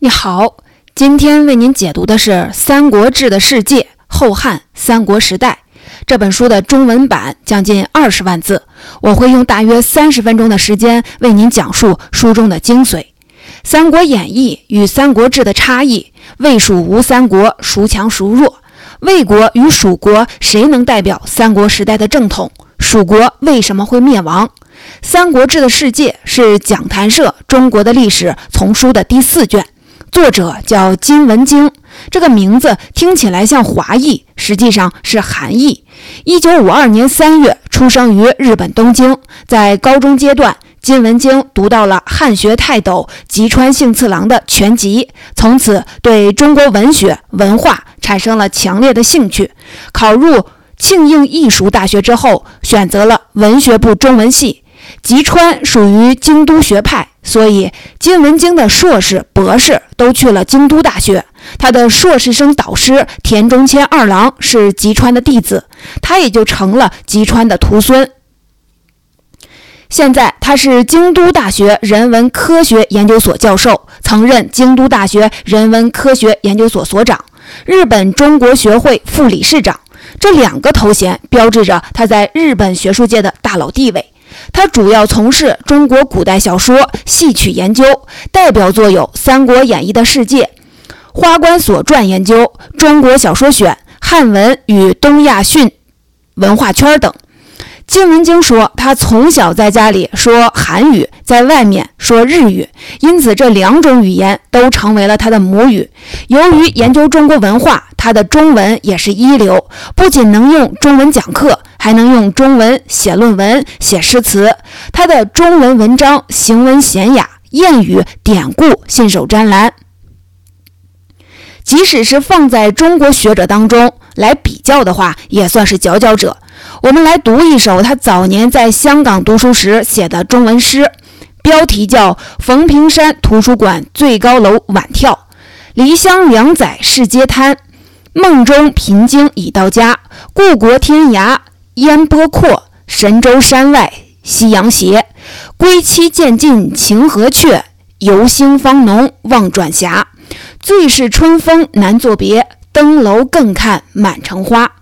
你好，今天为您解读的是《三国志的世界：后汉三国时代》这本书的中文版，将近二十万字。我会用大约三十分钟的时间为您讲述书中的精髓。《三国演义》与《三国志》的差异：魏蜀吴三国孰强孰弱？魏国与蜀国谁能代表三国时代的正统？蜀国为什么会灭亡？《三国志的世界》是讲谈社中国的历史丛书的第四卷。作者叫金文京，这个名字听起来像华裔，实际上是韩裔。一九五二年三月出生于日本东京。在高中阶段，金文京读到了汉学泰斗吉川幸次郎的全集，从此对中国文学文化产生了强烈的兴趣。考入庆应义塾大学之后，选择了文学部中文系。吉川属于京都学派。所以，金文京的硕士、博士都去了京都大学。他的硕士生导师田中谦二郎是吉川的弟子，他也就成了吉川的徒孙。现在，他是京都大学人文科学研究所教授，曾任京都大学人文科学研究所所长、日本中国学会副理事长。这两个头衔标志着他在日本学术界的大佬地位。他主要从事中国古代小说、戏曲研究，代表作有《三国演义的世界》《花冠所传研究》《中国小说选》《汉文与东亚训文化圈》等。金文京说，他从小在家里说韩语，在外面说日语，因此这两种语言都成为了他的母语。由于研究中国文化，他的中文也是一流，不仅能用中文讲课，还能用中文写论文、写诗词。他的中文文章行文娴雅，谚语典故信手拈来。即使是放在中国学者当中来比较的话，也算是佼佼者。我们来读一首他早年在香港读书时写的中文诗，标题叫《冯平山图书馆最高楼晚眺》。离乡两载事皆贪，梦中贫经已到家。故国天涯烟波阔，神州山外夕阳斜。归期渐近情何却？游兴方浓望转霞。最是春风难作别，登楼更看满城花。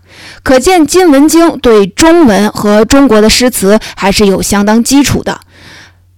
可见金文京对中文和中国的诗词还是有相当基础的。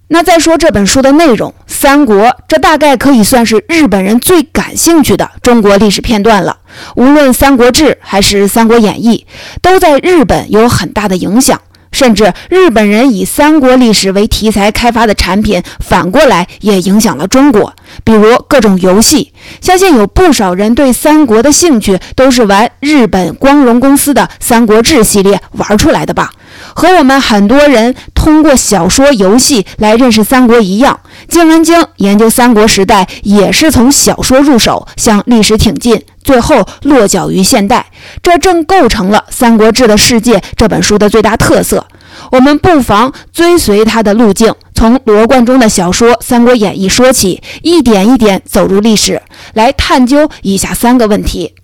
那再说这本书的内容，《三国》这大概可以算是日本人最感兴趣的中国历史片段了。无论《三国志》还是《三国演义》，都在日本有很大的影响。甚至日本人以三国历史为题材开发的产品，反过来也影响了中国。比如各种游戏，相信有不少人对三国的兴趣都是玩日本光荣公司的《三国志》系列玩出来的吧？和我们很多人通过小说、游戏来认识三国一样，金文京研究三国时代也是从小说入手，向历史挺进，最后落脚于现代。这正构成了《三国志的世界》这本书的最大特色。我们不妨追随他的路径，从罗贯中的小说《三国演义》说起，一点一点走入历史，来探究以下三个问题。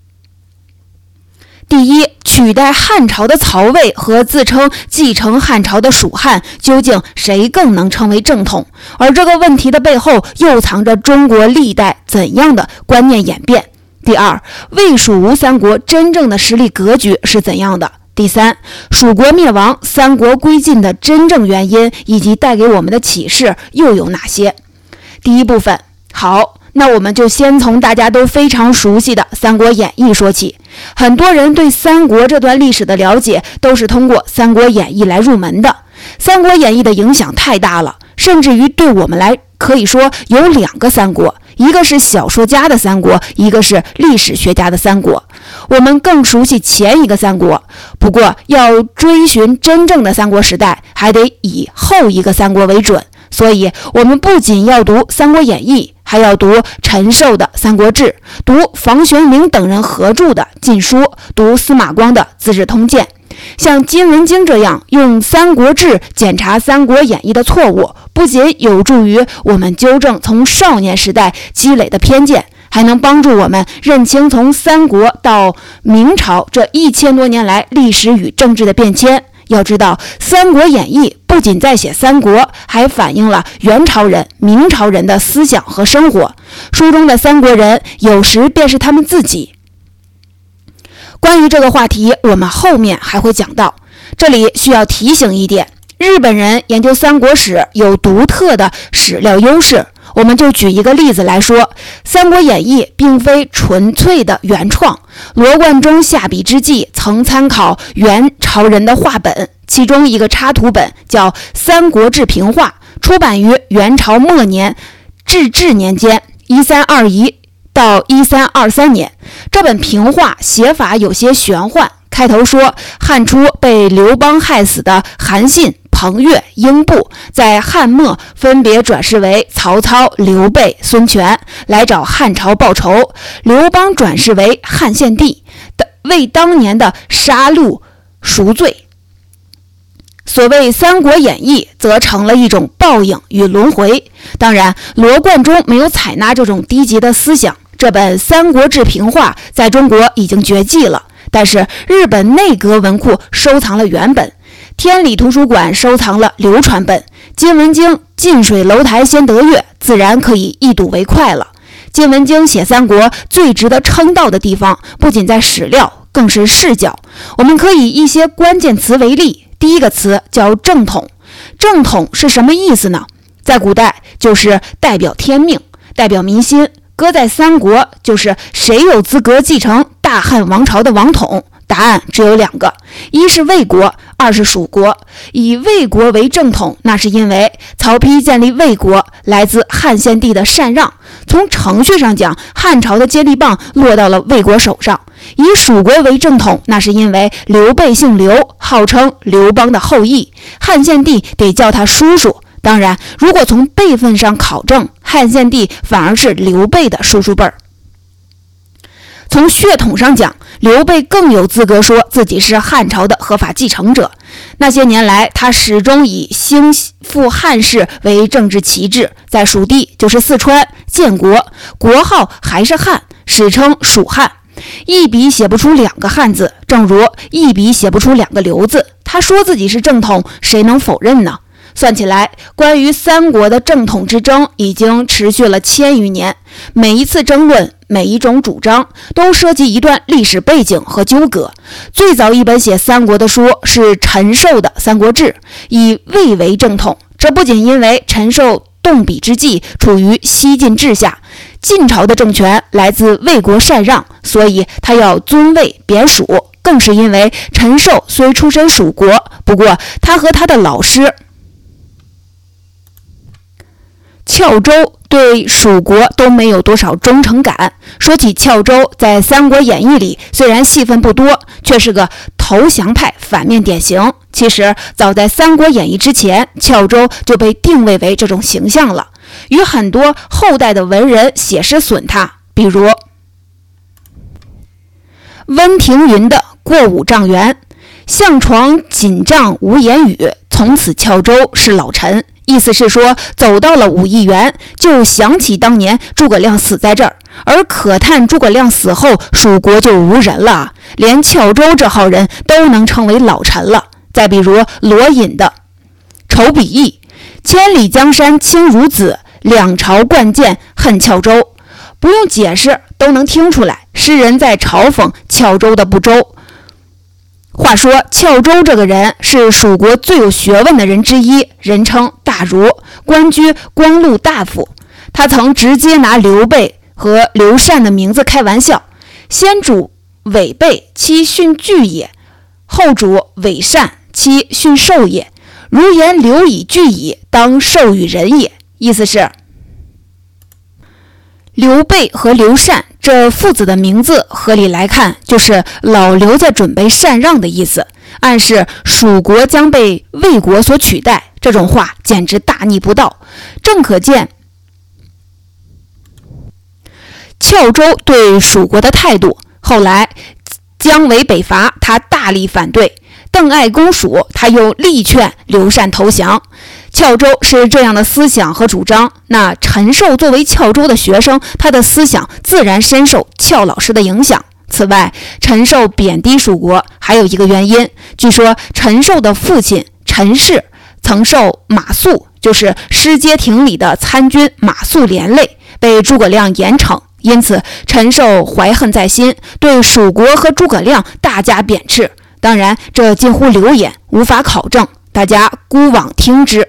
第一，取代汉朝的曹魏和自称继承汉朝的蜀汉，究竟谁更能称为正统？而这个问题的背后，又藏着中国历代怎样的观念演变？第二，魏蜀吴三国真正的实力格局是怎样的？第三，蜀国灭亡、三国归晋的真正原因以及带给我们的启示又有哪些？第一部分，好。那我们就先从大家都非常熟悉的《三国演义》说起。很多人对三国这段历史的了解，都是通过《三国演义》来入门的。《三国演义》的影响太大了，甚至于对我们来可以说有两个三国：一个是小说家的三国，一个是历史学家的三国。我们更熟悉前一个三国，不过要追寻真正的三国时代，还得以后一个三国为准。所以，我们不仅要读《三国演义》。还要读陈寿的《三国志》，读房玄龄等人合著的《晋书》，读司马光的《资治通鉴》。像金文京这样用《三国志》检查《三国演义》的错误，不仅有助于我们纠正从少年时代积累的偏见，还能帮助我们认清从三国到明朝这一千多年来历史与政治的变迁。要知道，《三国演义》不仅在写三国，还反映了元朝人、明朝人的思想和生活。书中的三国人，有时便是他们自己。关于这个话题，我们后面还会讲到。这里需要提醒一点：日本人研究三国史有独特的史料优势。我们就举一个例子来说，《三国演义》并非纯粹的原创。罗贯中下笔之际，曾参考元朝人的话本，其中一个插图本叫《三国志平话》，出版于元朝末年至治年间（一三二一到一三二三年）。这本平话写法有些玄幻，开头说汉初被刘邦害死的韩信。彭越、英布在汉末分别转世为曹操、刘备、孙权，来找汉朝报仇。刘邦转世为汉献帝，为当年的杀戮赎罪。所谓《三国演义》，则成了一种报应与轮回。当然，罗贯中没有采纳这种低级的思想。这本《三国志平话》在中国已经绝迹了，但是日本内阁文库收藏了原本。天理图书馆收藏了流传本《金文京近水楼台先得月》，自然可以一睹为快了。金文京写三国最值得称道的地方，不仅在史料，更是视角。我们可以一些关键词为例，第一个词叫正统。正统是什么意思呢？在古代就是代表天命，代表民心。搁在三国，就是谁有资格继承大汉王朝的王统？答案只有两个，一是魏国，二是蜀国。以魏国为正统，那是因为曹丕建立魏国来自汉献帝的禅让。从程序上讲，汉朝的接力棒落到了魏国手上。以蜀国为正统，那是因为刘备姓刘，号称刘邦的后裔，汉献帝得叫他叔叔。当然，如果从辈分上考证，汉献帝反而是刘备的叔叔辈儿。从血统上讲，刘备更有资格说自己是汉朝的合法继承者。那些年来，他始终以兴复汉室为政治旗帜，在蜀地就是四川建国，国号还是汉，史称蜀汉。一笔写不出两个汉字，正如一笔写不出两个刘字。他说自己是正统，谁能否认呢？算起来，关于三国的正统之争已经持续了千余年。每一次争论，每一种主张，都涉及一段历史背景和纠葛。最早一本写三国的书是陈寿的《三国志》，以魏为正统。这不仅因为陈寿动笔之际处于西晋治下，晋朝的政权来自魏国禅让，所以他要尊魏贬蜀；更是因为陈寿虽出身蜀国，不过他和他的老师。翘州对蜀国都没有多少忠诚感。说起翘州，在《三国演义》里虽然戏份不多，却是个投降派反面典型。其实早在《三国演义》之前，翘州就被定位为这种形象了，与很多后代的文人写诗损他，比如温庭筠的《过五丈原》：“向床锦帐无言语，从此翘州是老臣。”意思是说，走到了武义园，就想起当年诸葛亮死在这儿，而可叹诸葛亮死后，蜀国就无人了，连翘州这号人都能称为老臣了。再比如罗隐的《仇笔意》：“千里江山轻如子，两朝冠剑恨翘州。”不用解释都能听出来，诗人在嘲讽翘州的不周。话说，翘州这个人是蜀国最有学问的人之一，人称假如，官居光禄大夫。他曾直接拿刘备和刘禅的名字开玩笑：“先主伪备，其训惧也；后主伪善，其训授也。如言刘以具矣，当授与人也。”意思是。刘备和刘禅这父子的名字，合理来看就是老刘在准备禅让的意思，暗示蜀国将被魏国所取代。这种话简直大逆不道，正可见翘州对蜀国的态度。后来姜维北伐，他大力反对；邓艾攻蜀，他又力劝刘禅投降。翘州是这样的思想和主张，那陈寿作为翘州的学生，他的思想自然深受翘老师的影响。此外，陈寿贬低蜀国还有一个原因，据说陈寿的父亲陈氏曾受马谡，就是失街亭里的参军马谡连累，被诸葛亮严惩，因此陈寿怀恨在心，对蜀国和诸葛亮大加贬斥。当然，这近乎流言，无法考证，大家姑妄听之。《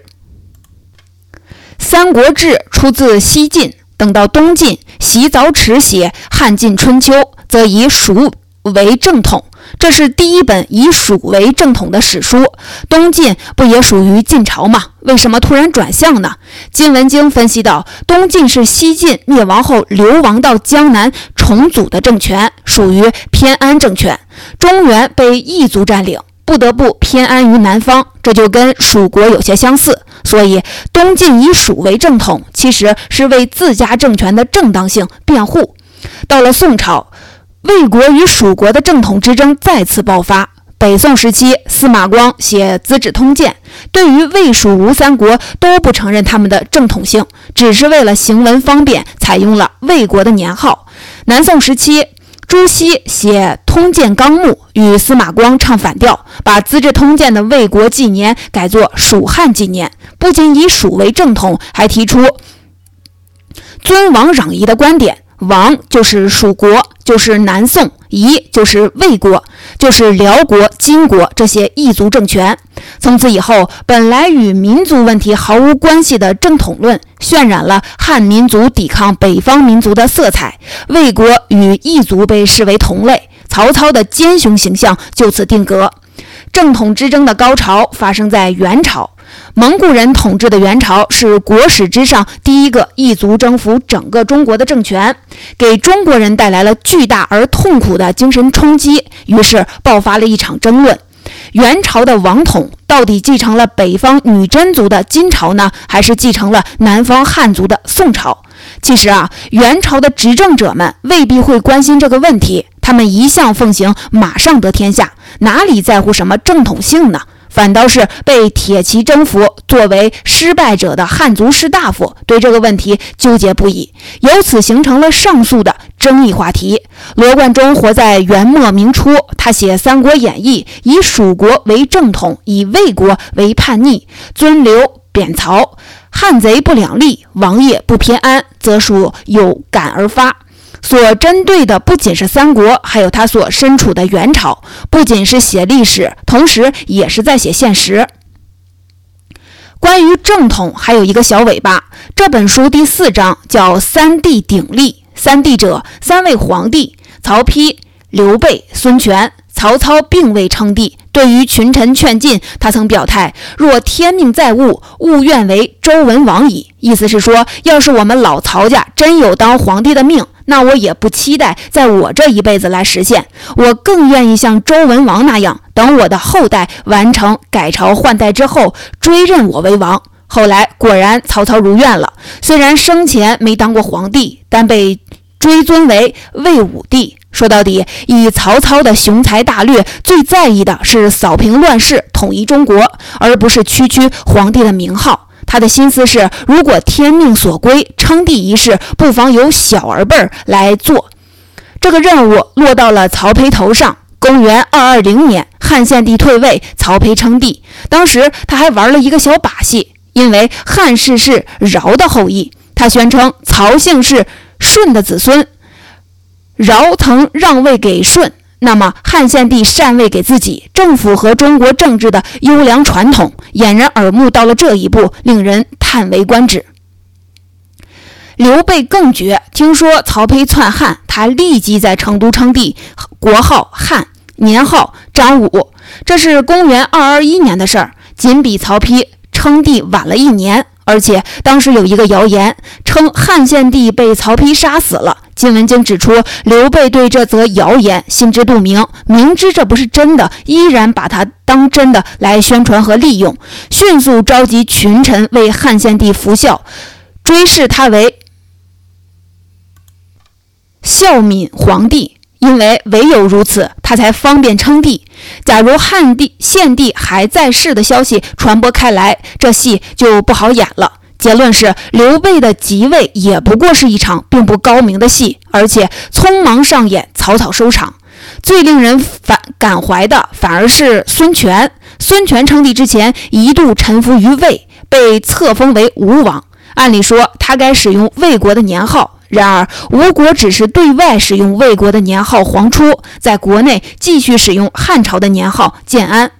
三国志》出自西晋，等到东晋，洗澡池写《汉晋春秋》，则以蜀为正统，这是第一本以蜀为正统的史书。东晋不也属于晋朝吗？为什么突然转向呢？金文京分析到：东晋是西晋灭亡后流亡到江南重组的政权，属于偏安政权。中原被异族占领，不得不偏安于南方，这就跟蜀国有些相似。所以，东晋以蜀为正统，其实是为自家政权的正当性辩护。到了宋朝，魏国与蜀国的正统之争再次爆发。北宋时期，司马光写《资治通鉴》，对于魏、蜀、吴三国都不承认他们的正统性，只是为了行文方便，采用了魏国的年号。南宋时期，朱熹写《通鉴纲目》，与司马光唱反调，把《资治通鉴》的魏国纪年改作蜀汉纪年，不仅以蜀为正统，还提出尊王攘夷的观点。王就是蜀国，就是南宋；夷就是魏国，就是辽国、金国这些异族政权。从此以后，本来与民族问题毫无关系的正统论，渲染了汉民族抵抗北方民族的色彩。魏国与异族被视为同类，曹操的奸雄形象就此定格。正统之争的高潮发生在元朝。蒙古人统治的元朝是国史之上第一个异族征服整个中国的政权，给中国人带来了巨大而痛苦的精神冲击。于是爆发了一场争论：元朝的王统到底继承了北方女真族的金朝呢，还是继承了南方汉族的宋朝？其实啊，元朝的执政者们未必会关心这个问题，他们一向奉行马上得天下，哪里在乎什么正统性呢？反倒是被铁骑征服，作为失败者的汉族士大夫对这个问题纠结不已，由此形成了上述的争议话题。罗贯中活在元末明初，他写《三国演义》，以蜀国为正统，以魏国为叛逆，尊刘贬曹，汉贼不两立，王爷不偏安，则属有感而发。所针对的不仅是三国，还有他所身处的元朝。不仅是写历史，同时也是在写现实。关于正统，还有一个小尾巴。这本书第四章叫“三帝鼎立”。三帝者，三位皇帝：曹丕、刘备、孙权。曹操并未称帝。对于群臣劝进，他曾表态：“若天命在物，勿愿为周文王矣。”意思是说，要是我们老曹家真有当皇帝的命。那我也不期待在我这一辈子来实现，我更愿意像周文王那样，等我的后代完成改朝换代之后，追认我为王。后来果然曹操如愿了，虽然生前没当过皇帝，但被追尊为魏武帝。说到底，以曹操的雄才大略，最在意的是扫平乱世，统一中国，而不是区区皇帝的名号。他的心思是，如果天命所归，称帝一事不妨由小儿辈儿来做。这个任务落到了曹丕头上。公元二二零年，汉献帝退位，曹丕称帝。当时他还玩了一个小把戏，因为汉氏是尧的后裔，他宣称曹姓是舜的子孙，尧曾让位给舜。那么汉献帝禅位给自己，正符合中国政治的优良传统，掩人耳目。到了这一步，令人叹为观止。刘备更绝，听说曹丕篡汉，他立即在成都称帝，国号汉，年号张武。这是公元二二一年的事儿，仅比曹丕称帝晚了一年。而且当时有一个谣言称汉献帝被曹丕杀死了。金文京指出，刘备对这则谣言心知肚明，明知这不是真的，依然把它当真的来宣传和利用，迅速召集群臣为汉献帝服孝，追谥他为孝敏皇帝。因为唯有如此，他才方便称帝。假如汉帝、献帝还在世的消息传播开来，这戏就不好演了。结论是，刘备的即位也不过是一场并不高明的戏，而且匆忙上演，草草收场。最令人反感怀的，反而是孙权。孙权称帝之前，一度臣服于魏，被册封为吴王。按理说，他该使用魏国的年号。然而，吴国只是对外使用魏国的年号“黄初”，在国内继续使用汉朝的年号“建安”。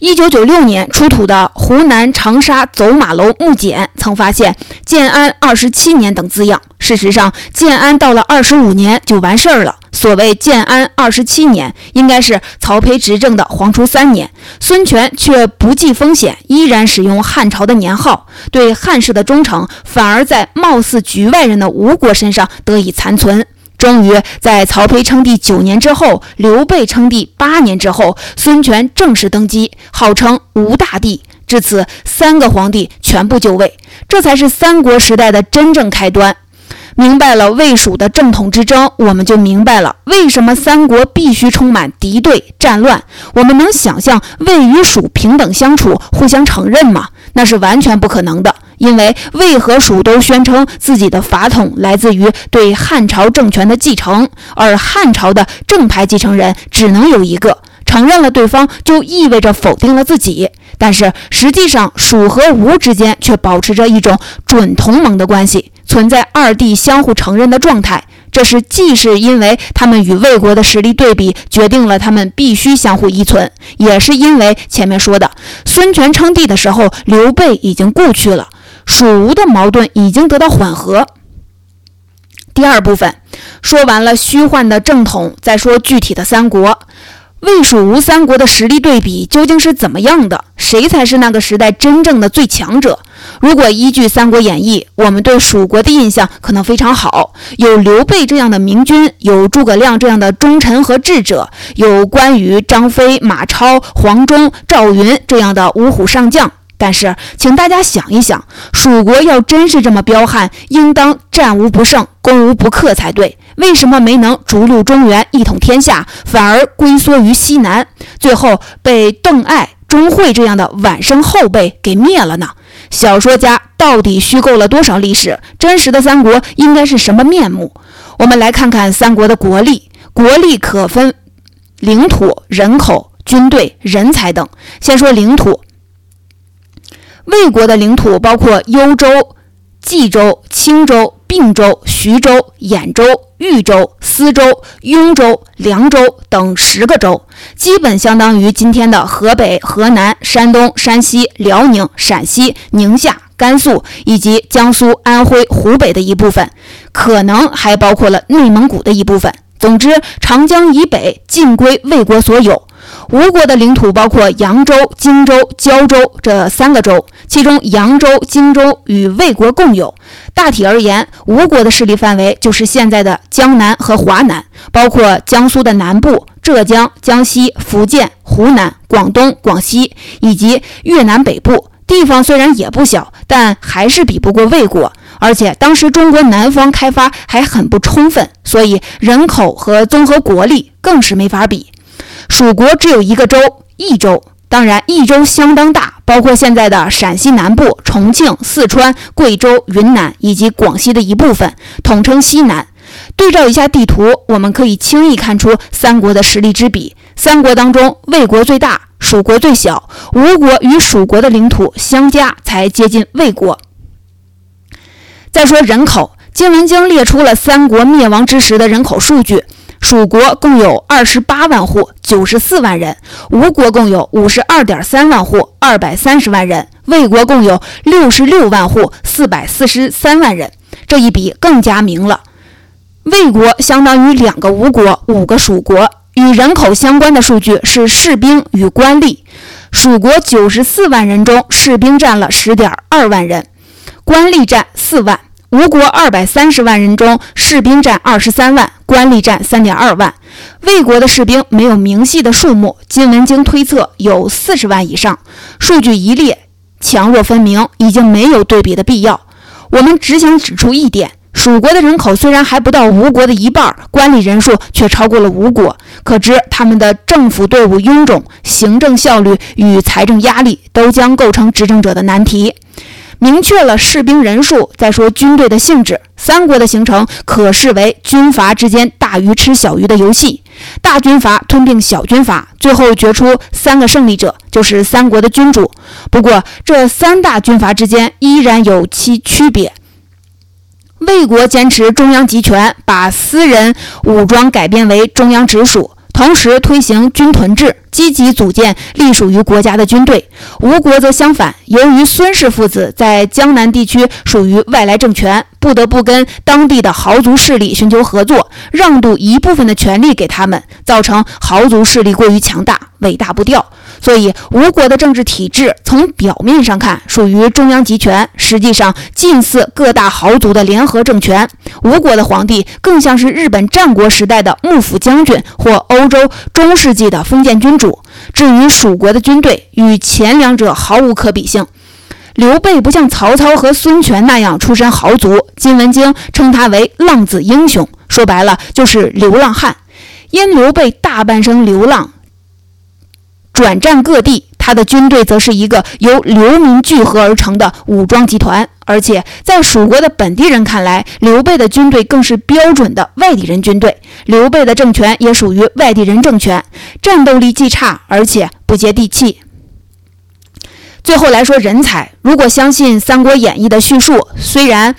一九九六年出土的湖南长沙走马楼木简曾发现“建安二十七年”等字样。事实上，建安到了二十五年就完事儿了。所谓“建安二十七年”，应该是曹丕执政的黄初三年。孙权却不计风险，依然使用汉朝的年号，对汉室的忠诚反而在貌似局外人的吴国身上得以残存。终于在曹丕称帝九年之后，刘备称帝八年之后，孙权正式登基，号称吴大帝。至此，三个皇帝全部就位，这才是三国时代的真正开端。明白了魏蜀的正统之争，我们就明白了为什么三国必须充满敌对战乱。我们能想象魏与蜀平等相处、互相承认吗？那是完全不可能的。因为魏和蜀都宣称自己的法统来自于对汉朝政权的继承，而汉朝的正牌继承人只能有一个。承认了对方，就意味着否定了自己。但是实际上，蜀和吴之间却保持着一种准同盟的关系，存在二地相互承认的状态。这是既是因为他们与魏国的实力对比决定了他们必须相互依存，也是因为前面说的孙权称帝的时候，刘备已经故去了。蜀吴的矛盾已经得到缓和。第二部分说完了虚幻的正统，再说具体的三国。魏蜀吴三国的实力对比究竟是怎么样的？谁才是那个时代真正的最强者？如果依据《三国演义》，我们对蜀国的印象可能非常好，有刘备这样的明君，有诸葛亮这样的忠臣和智者，有关羽、张飞、马超、黄忠、赵云这样的五虎上将。但是，请大家想一想，蜀国要真是这么彪悍，应当战无不胜、攻无不克才对。为什么没能逐鹿中原、一统天下，反而龟缩于西南，最后被邓艾、钟会这样的晚生后辈给灭了呢？小说家到底虚构了多少历史？真实的三国应该是什么面目？我们来看看三国的国力。国力可分领土、人口、军队、人才等。先说领土。魏国的领土包括幽州、冀州、青州、并州、徐州、兖州、豫州、司州、雍州、凉州等十个州，基本相当于今天的河北、河南、山东、山西、辽宁、陕西、宁夏、甘肃以及江苏、安徽、湖北的一部分，可能还包括了内蒙古的一部分。总之，长江以北尽归魏国所有。吴国的领土包括扬州、荆州、胶州这三个州，其中扬州、荆州与魏国共有。大体而言，吴国的势力范围就是现在的江南和华南，包括江苏的南部、浙江、江西、福建、湖南、广东、广西以及越南北部。地方虽然也不小，但还是比不过魏国。而且当时中国南方开发还很不充分，所以人口和综合国力更是没法比。蜀国只有一个州，益州。当然，益州相当大，包括现在的陕西南部、重庆、四川、贵州、云南以及广西的一部分，统称西南。对照一下地图，我们可以轻易看出三国的实力之比。三国当中，魏国最大，蜀国最小。吴国与蜀国的领土相加，才接近魏国。再说人口，《金文经》列出了三国灭亡之时的人口数据。蜀国共有二十八万户，九十四万人；吴国共有五十二点三万户，二百三十万人；魏国共有六十六万户，四百四十三万人。这一比更加明了，魏国相当于两个吴国，五个蜀国。与人口相关的数据是士兵与官吏。蜀国九十四万人中，士兵占了十点二万人，官吏占四万。吴国二百三十万人中，士兵占二十三万，官吏占三点二万。魏国的士兵没有明细的数目，金文经推测有四十万以上。数据一列，强弱分明，已经没有对比的必要。我们只想指出一点：蜀国的人口虽然还不到吴国的一半，官吏人数却超过了吴国，可知他们的政府队伍臃肿，行政效率与财政压力都将构成执政者的难题。明确了士兵人数。再说军队的性质，三国的形成可视为军阀之间大鱼吃小鱼的游戏，大军阀吞并小军阀，最后决出三个胜利者，就是三国的君主。不过，这三大军阀之间依然有其区别。魏国坚持中央集权，把私人武装改编为中央直属。同时推行军屯制，积极组建隶属于国家的军队。吴国则相反，由于孙氏父子在江南地区属于外来政权，不得不跟当地的豪族势力寻求合作，让渡一部分的权力给他们，造成豪族势力过于强大，尾大不掉。所以，吴国的政治体制从表面上看属于中央集权，实际上近似各大豪族的联合政权。吴国的皇帝更像是日本战国时代的幕府将军或欧洲中世纪的封建君主。至于蜀国的军队，与前两者毫无可比性。刘备不像曹操和孙权那样出身豪族，金文经称他为浪子英雄，说白了就是流浪汉。因刘备大半生流浪。转战各地，他的军队则是一个由流民聚合而成的武装集团。而且在蜀国的本地人看来，刘备的军队更是标准的外地人军队。刘备的政权也属于外地人政权，战斗力既差，而且不接地气。最后来说人才，如果相信《三国演义》的叙述，虽然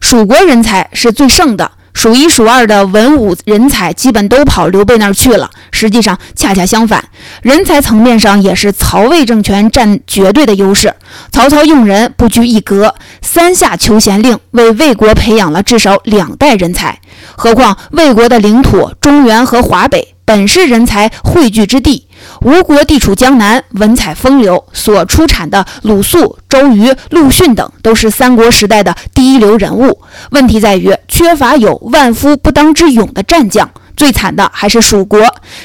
蜀国人才是最盛的。数一数二的文武人才基本都跑刘备那儿去了。实际上，恰恰相反，人才层面上也是曹魏政权占绝对的优势。曹操用人不拘一格，三下求贤令，为魏国培养了至少两代人才。何况魏国的领土中原和华北本是人才汇聚之地。吴国地处江南，文采风流，所出产的鲁肃、周瑜、陆逊等都是三国时代的第一流人物。问题在于缺乏有万夫不当之勇的战将。最惨的还是蜀国。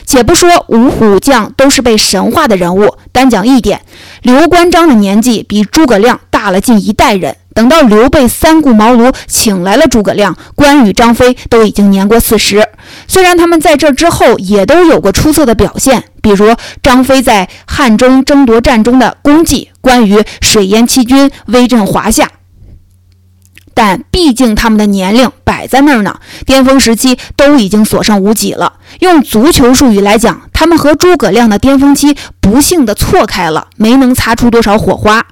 且不说五虎将都是被神化的人物，单讲一点，刘关张的年纪比诸葛亮大了近一代人。等到刘备三顾茅庐请来了诸葛亮，关羽、张飞都已经年过四十。虽然他们在这之后也都有过出色的表现，比如张飞在汉中争夺战中的功绩，关羽水淹七军，威震华夏。但毕竟他们的年龄摆在那儿呢，巅峰时期都已经所剩无几了。用足球术语来讲，他们和诸葛亮的巅峰期不幸的错开了，没能擦出多少火花。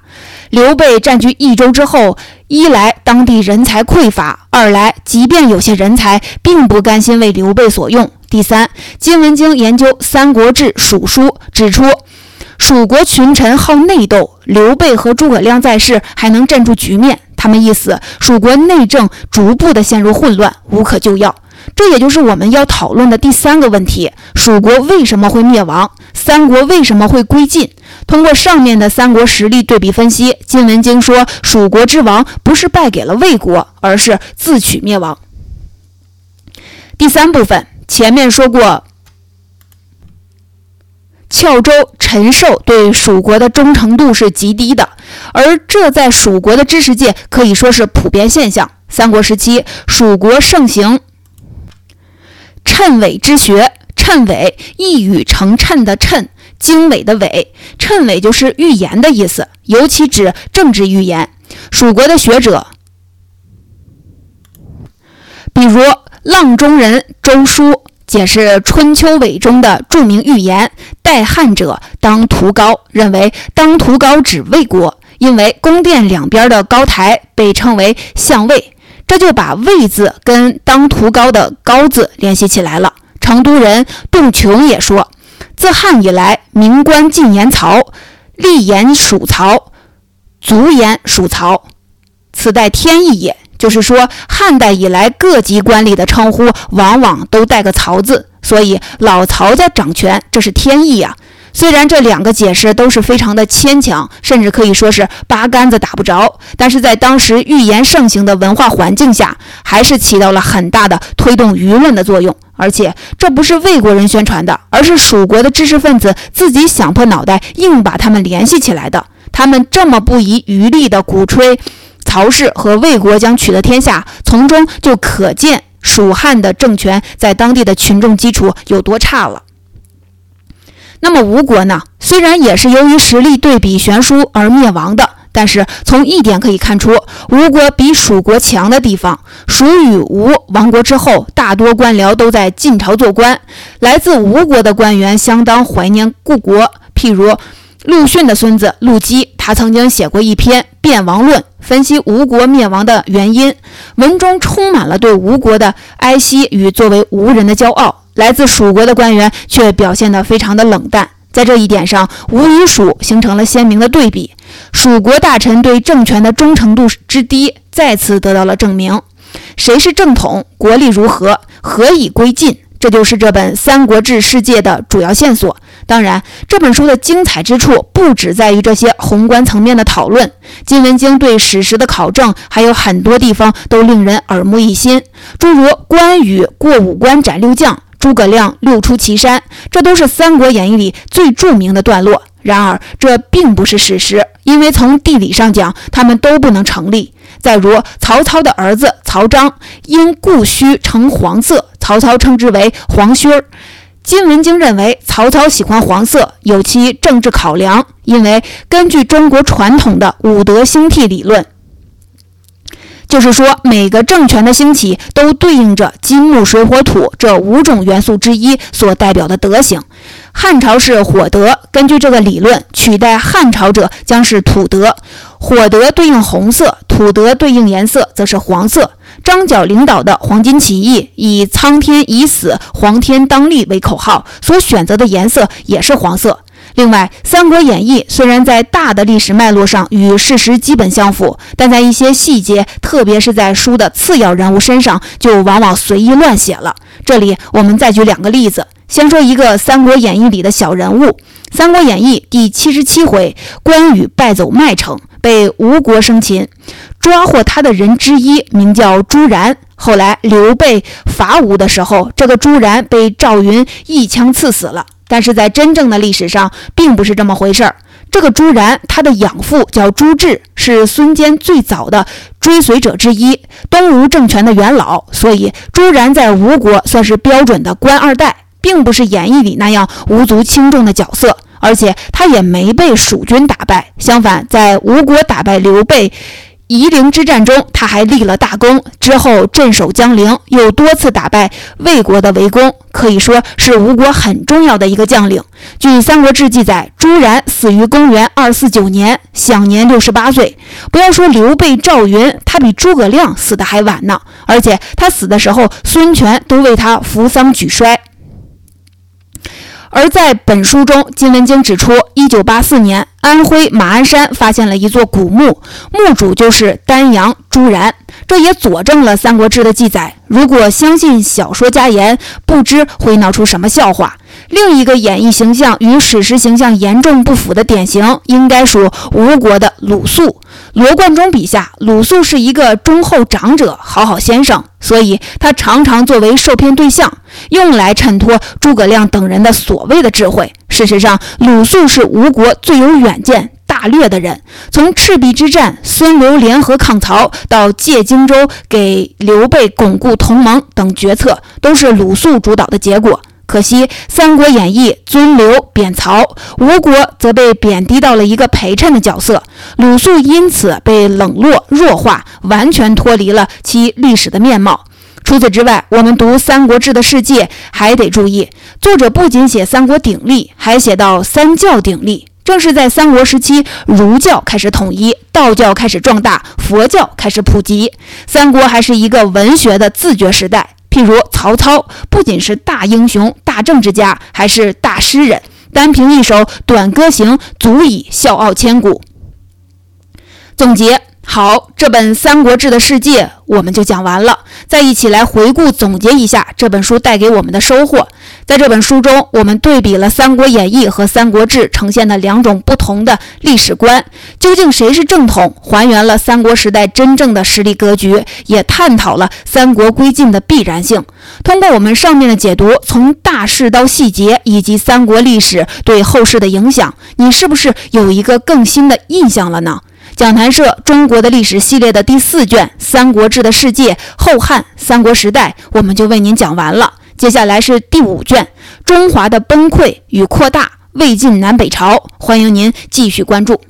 刘备占据益州之后，一来当地人才匮乏，二来即便有些人才，并不甘心为刘备所用。第三，金文经研究《三国志·蜀书》，指出蜀国群臣好内斗，刘备和诸葛亮在世还能镇住局面。他们意思，蜀国内政逐步的陷入混乱，无可救药。这也就是我们要讨论的第三个问题：蜀国为什么会灭亡？三国为什么会归晋？通过上面的三国实力对比分析，金文经说，蜀国之亡不是败给了魏国，而是自取灭亡。第三部分前面说过，翘州陈寿对蜀国的忠诚度是极低的，而这在蜀国的知识界可以说是普遍现象。三国时期，蜀国盛行。谶纬之学，谶纬一语成谶的谶，经纬的纬，谶纬就是预言的意思，尤其指政治预言。蜀国的学者，比如阆中人周书，解释春秋纬中的著名预言：“代汉者，当屠高。”认为当屠高指魏国，因为宫殿两边的高台被称为相位。这就把“魏”字跟当涂高的“高”字联系起来了。成都人杜琼也说：“自汉以来，名官进言曹，立言属曹，卒言属曹，此代天意也。”就是说，汉代以来各级官吏的称呼往往都带个“曹”字，所以老曹家掌权，这是天意呀。虽然这两个解释都是非常的牵强，甚至可以说是八竿子打不着，但是在当时预言盛行的文化环境下，还是起到了很大的推动舆论的作用。而且这不是魏国人宣传的，而是蜀国的知识分子自己想破脑袋硬把他们联系起来的。他们这么不遗余力地鼓吹曹氏和魏国将取得天下，从中就可见蜀汉的政权在当地的群众基础有多差了。那么吴国呢？虽然也是由于实力对比悬殊而灭亡的，但是从一点可以看出，吴国比蜀国强的地方，蜀与吴亡国之后，大多官僚都在晋朝做官。来自吴国的官员相当怀念故国，譬如陆逊的孙子陆基，他曾经写过一篇《变王论》，分析吴国灭亡的原因，文中充满了对吴国的哀惜与作为吴人的骄傲。来自蜀国的官员却表现得非常的冷淡。在这一点上，吴与蜀形成了鲜明的对比。蜀国大臣对政权的忠诚度之低，再次得到了证明。谁是正统？国力如何？何以归晋？这就是这本《三国志世界》的主要线索。当然，这本书的精彩之处不只在于这些宏观层面的讨论。金文京对史实的考证还有很多地方都令人耳目一新，诸如关羽过五关斩六将。诸葛亮六出祁山，这都是《三国演义》里最著名的段落。然而，这并不是事实，因为从地理上讲，他们都不能成立。再如，曹操的儿子曹彰因故须呈黄色，曹操称之为黄须儿。金文京认为，曹操喜欢黄色有其政治考量，因为根据中国传统的五德兴替理论。就是说，每个政权的兴起都对应着金木水火土这五种元素之一所代表的德行。汉朝是火德，根据这个理论，取代汉朝者将是土德。火德对应红色，土德对应颜色则是黄色。张角领导的黄巾起义以“苍天已死，黄天当立”为口号，所选择的颜色也是黄色。另外，《三国演义》虽然在大的历史脉络上与事实基本相符，但在一些细节，特别是在书的次要人物身上，就往往随意乱写了。这里我们再举两个例子。先说一个《三国演义》里的小人物，《三国演义》第七十七回，关羽败走麦城，被吴国生擒，抓获他的人之一名叫朱然。后来刘备伐吴的时候，这个朱然被赵云一枪刺死了。但是在真正的历史上，并不是这么回事儿。这个朱然，他的养父叫朱志，是孙坚最早的追随者之一，东吴政权的元老，所以朱然在吴国算是标准的官二代，并不是演义里那样无足轻重的角色。而且他也没被蜀军打败，相反，在吴国打败刘备。夷陵之战中，他还立了大功。之后镇守江陵，又多次打败魏国的围攻，可以说是吴国很重要的一个将领。据《三国志》记载，朱然死于公元二四九年，享年六十八岁。不要说刘备、赵云，他比诸葛亮死的还晚呢。而且他死的时候，孙权都为他扶丧举衰。而在本书中，金文京指出，一九八四年，安徽马鞍山发现了一座古墓，墓主就是丹阳朱然，这也佐证了《三国志》的记载。如果相信小说家言，不知会闹出什么笑话。另一个演绎形象与史实形象严重不符的典型，应该属吴国的鲁肃。罗贯中笔下，鲁肃是一个忠厚长者、好好先生，所以他常常作为受骗对象，用来衬托诸葛亮等人的所谓的智慧。事实上，鲁肃是吴国最有远见、大略的人。从赤壁之战、孙刘联合抗曹，到借荆州给刘备巩固同盟等决策，都是鲁肃主导的结果。可惜，《三国演义》尊刘贬曹，吴国则被贬低到了一个陪衬的角色，鲁肃因此被冷落弱化，完全脱离了其历史的面貌。除此之外，我们读《三国志》的世界还得注意，作者不仅写三国鼎立，还写到三教鼎立。正是在三国时期，儒教开始统一，道教开始壮大，佛教开始普及，三国还是一个文学的自觉时代。譬如曹操，不仅是大英雄、大政治家，还是大诗人。单凭一首《短歌行》，足以笑傲千古。总结。好，这本《三国志》的世界我们就讲完了。再一起来回顾总结一下这本书带给我们的收获。在这本书中，我们对比了《三国演义》和《三国志》呈现的两种不同的历史观，究竟谁是正统？还原了三国时代真正的实力格局，也探讨了三国归晋的必然性。通过我们上面的解读，从大势到细节，以及三国历史对后世的影响，你是不是有一个更新的印象了呢？讲坛社中国的历史系列的第四卷《三国志的世界后汉三国时代》，我们就为您讲完了。接下来是第五卷《中华的崩溃与扩大魏晋南北朝》，欢迎您继续关注。